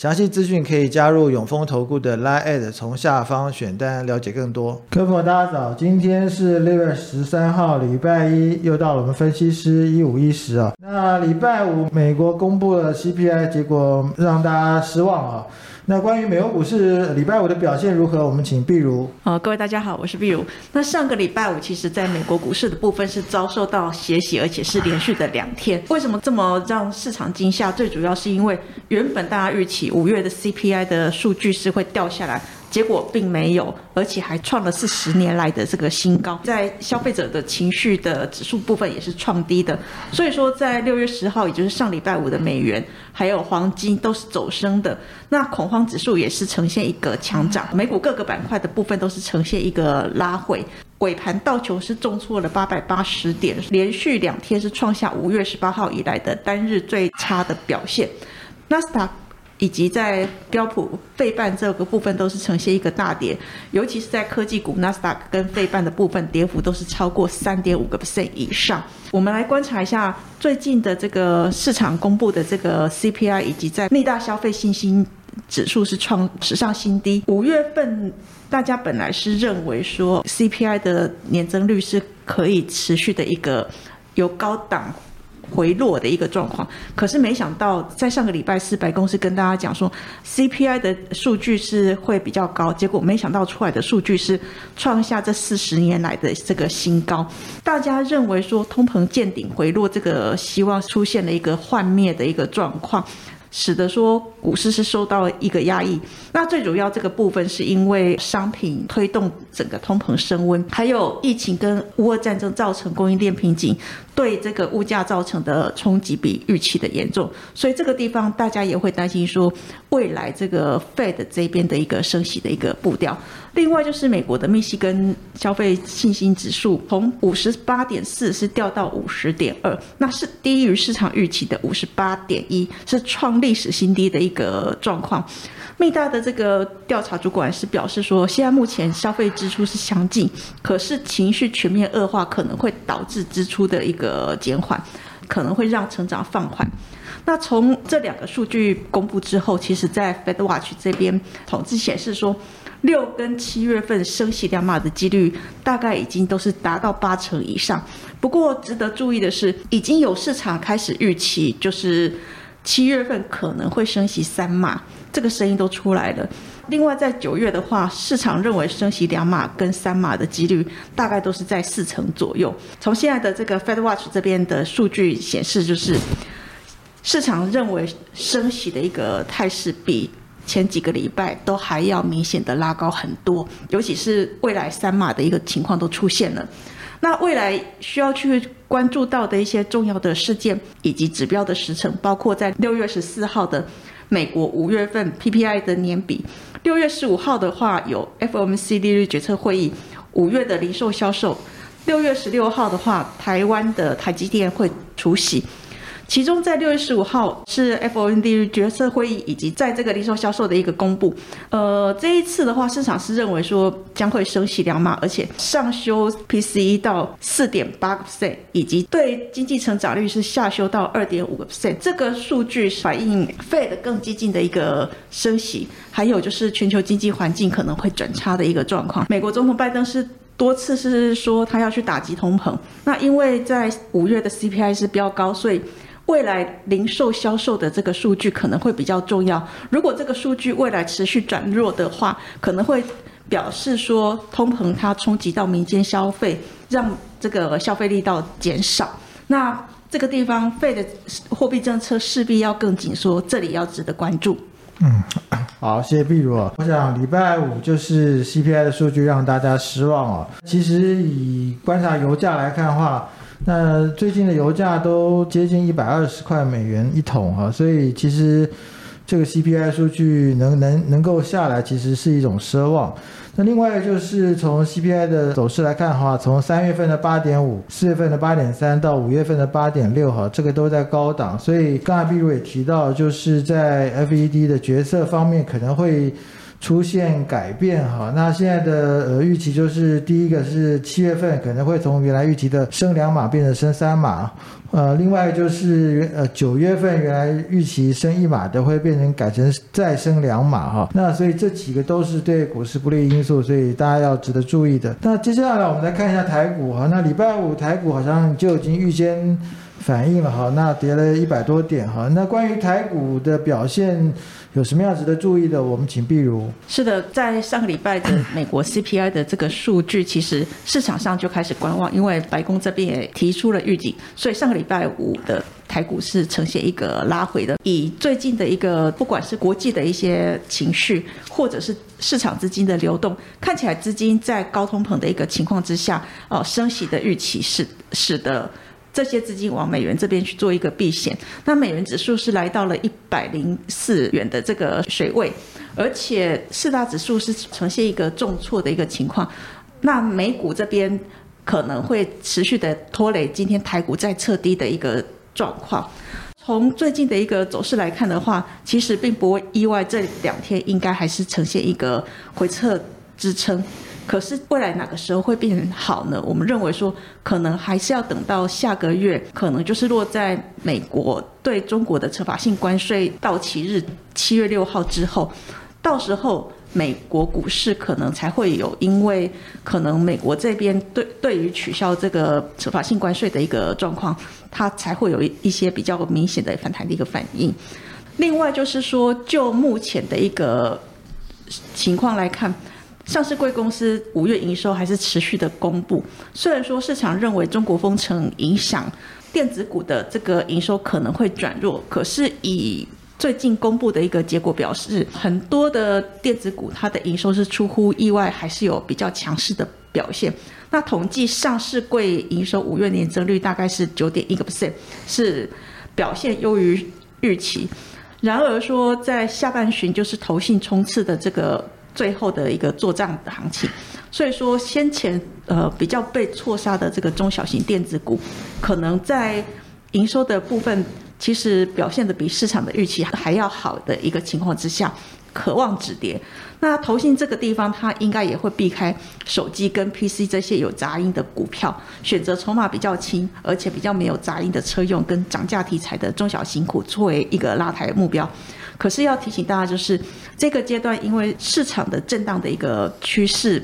详细资讯可以加入永丰投顾的 Line，从下方选单了解更多。各位朋友，大家早，今天是六月十三号，礼拜一，又到了我们分析师一五一十啊。那礼拜五，美国公布了 CPI，结果让大家失望啊。那关于美国股市礼拜五的表现如何？我们请碧如。呃，各位大家好，我是碧如。那上个礼拜五，其实在美国股市的部分是遭受到血洗，而且是连续的两天。为什么这么让市场惊吓？最主要是因为原本大家预期五月的 CPI 的数据是会掉下来。结果并没有，而且还创了是十年来的这个新高。在消费者的情绪的指数部分也是创低的，所以说在六月十号，也就是上礼拜五的美元还有黄金都是走升的。那恐慌指数也是呈现一个强涨，美股各个板块的部分都是呈现一个拉回。尾盘道琼是重挫了八百八十点，连续两天是创下五月十八号以来的单日最差的表现。纳斯达以及在标普费半这个部分都是呈现一个大跌，尤其是在科技股纳斯达克跟费半的部分跌幅都是超过三点五个 percent 以上。我们来观察一下最近的这个市场公布的这个 CPI，以及在内大消费信心指数是创史上新低。五月份大家本来是认为说 CPI 的年增率是可以持续的一个由高档。回落的一个状况，可是没想到在上个礼拜四，白宫是跟大家讲说，CPI 的数据是会比较高，结果没想到出来的数据是创下这四十年来的这个新高。大家认为说通膨见顶回落，这个希望出现了一个幻灭的一个状况。使得说股市是受到一个压抑，那最主要这个部分是因为商品推动整个通膨升温，还有疫情跟乌俄战争造成供应链瓶颈，对这个物价造成的冲击比预期的严重，所以这个地方大家也会担心说未来这个 Fed 这边的一个升息的一个步调。另外就是美国的密西根消费信心指数从五十八点四是掉到五十点二，那是低于市场预期的五十八点一，是创历史新低的一个状况。密大的这个调查主管是表示说，现在目前消费支出是相近，可是情绪全面恶化可能会导致支出的一个减缓，可能会让成长放缓。那从这两个数据公布之后，其实在 Fed Watch 这边统计显示说。六跟七月份升息两码的几率大概已经都是达到八成以上。不过值得注意的是，已经有市场开始预期，就是七月份可能会升息三码，这个声音都出来了。另外，在九月的话，市场认为升息两码跟三码的几率大概都是在四成左右。从现在的这个 Fed Watch 这边的数据显示，就是市场认为升息的一个态势比。前几个礼拜都还要明显的拉高很多，尤其是未来三码的一个情况都出现了。那未来需要去关注到的一些重要的事件以及指标的时程，包括在六月十四号的美国五月份 PPI 的年比，六月十五号的话有 FOMC 利率决策会议，五月的零售销售，六月十六号的话台湾的台积电会出席。其中在六月十五号是 FOMC 决策会议，以及在这个零售销售的一个公布。呃，这一次的话，市场是认为说将会升息两码，而且上修 PCE 到四点八个 percent，以及对经济成长率是下修到二点五个 percent。这个数据反映 Fed 更激进的一个升息，还有就是全球经济环境可能会转差的一个状况。美国总统拜登是多次是说他要去打击通膨，那因为在五月的 CPI 是飙高，所以。未来零售销售的这个数据可能会比较重要。如果这个数据未来持续转弱的话，可能会表示说通膨它冲击到民间消费，让这个消费力道减少。那这个地方费的货币政策势必要更紧缩，这里要值得关注。嗯，好，谢谢碧如。我想礼拜五就是 CPI 的数据让大家失望哦。其实以观察油价来看的话，那最近的油价都接近一百二十块美元一桶哈，所以其实这个 CPI 数据能能能够下来，其实是一种奢望。那另外就是从 CPI 的走势来看哈，从三月份的八点五，四月份的八点三到五月份的八点六哈，这个都在高档。所以刚才毕如也提到，就是在 FED 的决策方面可能会。出现改变哈，那现在的呃预期就是第一个是七月份可能会从原来预期的升两码变成升三码，呃，另外就是呃九月份原来预期升一码的会变成改成再升两码哈，那所以这几个都是对股市不利因素，所以大家要值得注意的。那接下来我们来看一下台股哈，那礼拜五台股好像就已经预先。反映了哈，那跌了一百多点哈。那关于台股的表现有什么样值得注意的？我们请碧如。是的，在上个礼拜的美国 CPI 的这个数据，其实市场上就开始观望，因为白宫这边也提出了预警，所以上个礼拜五的台股是呈现一个拉回的。以最近的一个，不管是国际的一些情绪，或者是市场资金的流动，看起来资金在高通膨的一个情况之下，哦，升息的预期是使得。这些资金往美元这边去做一个避险，那美元指数是来到了一百零四元的这个水位，而且四大指数是呈现一个重挫的一个情况，那美股这边可能会持续的拖累今天台股再测低的一个状况。从最近的一个走势来看的话，其实并不会意外，这两天应该还是呈现一个回撤支撑。可是未来哪个时候会变好呢？我们认为说，可能还是要等到下个月，可能就是落在美国对中国的惩罚性关税到期日七月六号之后，到时候美国股市可能才会有，因为可能美国这边对对于取消这个惩罚性关税的一个状况，它才会有一一些比较明显的反弹的一个反应。另外就是说，就目前的一个情况来看。上市贵公司五月营收还是持续的公布，虽然说市场认为中国封城影响电子股的这个营收可能会转弱，可是以最近公布的一个结果表示，很多的电子股它的营收是出乎意外，还是有比较强势的表现。那统计上市贵营收五月年增率大概是九点一个 percent，是表现优于预期。然而说在下半旬就是投信冲刺的这个。最后的一个做账的行情，所以说先前呃比较被错杀的这个中小型电子股，可能在营收的部分其实表现的比市场的预期还要好的一个情况之下，渴望止跌。那投信这个地方，它应该也会避开手机跟 PC 这些有杂音的股票，选择筹码比较轻而且比较没有杂音的车用跟涨价题材的中小型股作为一个拉抬目标。可是要提醒大家，就是这个阶段，因为市场的震荡的一个趋势，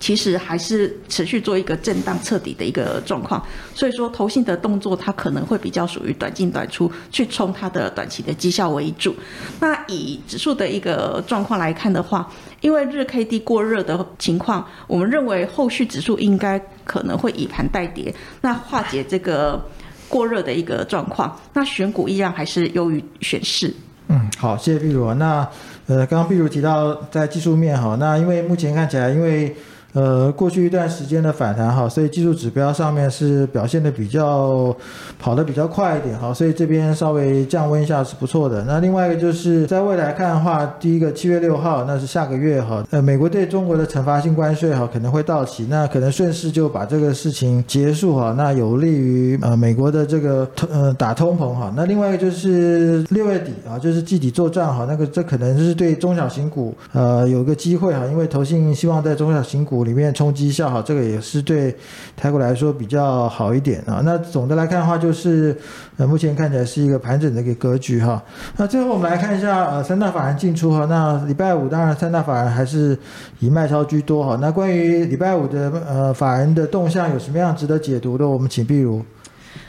其实还是持续做一个震荡彻底的一个状况。所以说，投信的动作它可能会比较属于短进短出，去冲它的短期的绩效为主。那以指数的一个状况来看的话，因为日 K D 过热的情况，我们认为后续指数应该可能会以盘带跌，那化解这个过热的一个状况。那选股依然还是优于选市。嗯，好，谢谢碧如。那，呃，刚刚碧如提到在技术面哈，那因为目前看起来，因为。呃，过去一段时间的反弹哈，所以技术指标上面是表现的比较跑得比较快一点哈，所以这边稍微降温一下是不错的。那另外一个就是在未来看的话，第一个七月六号那是下个月哈，呃，美国对中国的惩罚性关税哈可能会到期，那可能顺势就把这个事情结束哈，那有利于呃美国的这个通呃打通膨哈。那另外一个就是六月底啊，就是季底作战哈，那个这可能是对中小型股呃有个机会哈，因为投信希望在中小型股。里面冲击一下哈，这个也是对泰国来说比较好一点啊。那总的来看的话，就是呃目前看起来是一个盘整的一个格局哈。那最后我们来看一下呃三大法人进出哈。那礼拜五当然三大法人还是以卖超居多哈。那关于礼拜五的呃法人的动向有什么样值得解读的？我们请碧如。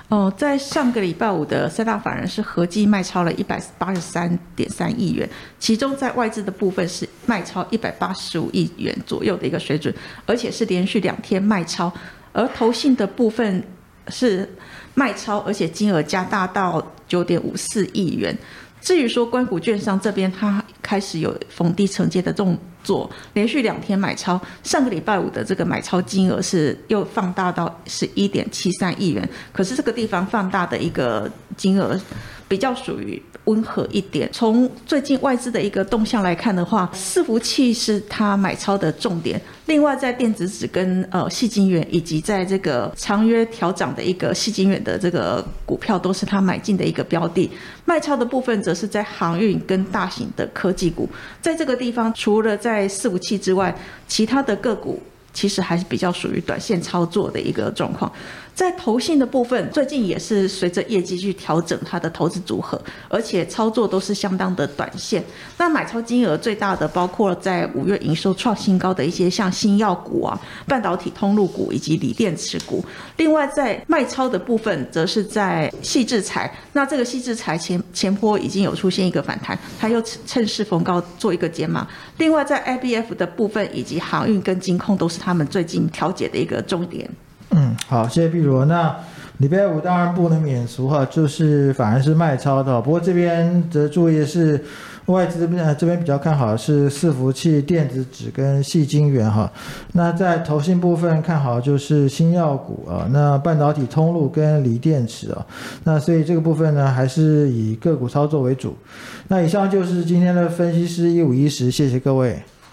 哦，在上个礼拜五的三大法人是合计卖超了一百八十三点三亿元，其中在外资的部分是卖超一百八十五亿元左右的一个水准，而且是连续两天卖超，而投信的部分是卖超，而且金额加大到九点五四亿元。至于说关谷券商这边，它开始有逢低承接的这种做，连续两天买超，上个礼拜五的这个买超金额是又放大到十一点七三亿元，可是这个地方放大的一个金额比较属于温和一点。从最近外资的一个动向来看的话，伺服器是它买超的重点。另外，在电子纸跟呃细晶圆，以及在这个长约调涨的一个细晶圆的这个股票，都是它买进的一个标的。卖超的部分，则是在航运跟大型的科技股。在这个地方，除了在伺服器之外，其他的个股其实还是比较属于短线操作的一个状况。在投信的部分，最近也是随着业绩去调整它的投资组合，而且操作都是相当的短线。那买超金额最大的，包括在五月营收创新高的一些像新药股啊、半导体通路股以及锂电池股。另外，在卖超的部分，则是在细制材。那这个细制材前前坡已经有出现一个反弹，它又趁势逢高做一个减码。另外，在 IBF 的部分以及航运跟金控，都是他们最近调节的一个重点。嗯，好，谢谢碧如。那礼拜五当然不能免俗哈，就是反而是卖超的。不过这边得注意的是，外资这边这边比较看好的是伺服器、电子纸跟细晶圆哈。那在投信部分看好就是新药股啊，那半导体通路跟锂电池啊。那所以这个部分呢，还是以个股操作为主。那以上就是今天的分析师一五一十，谢谢各位。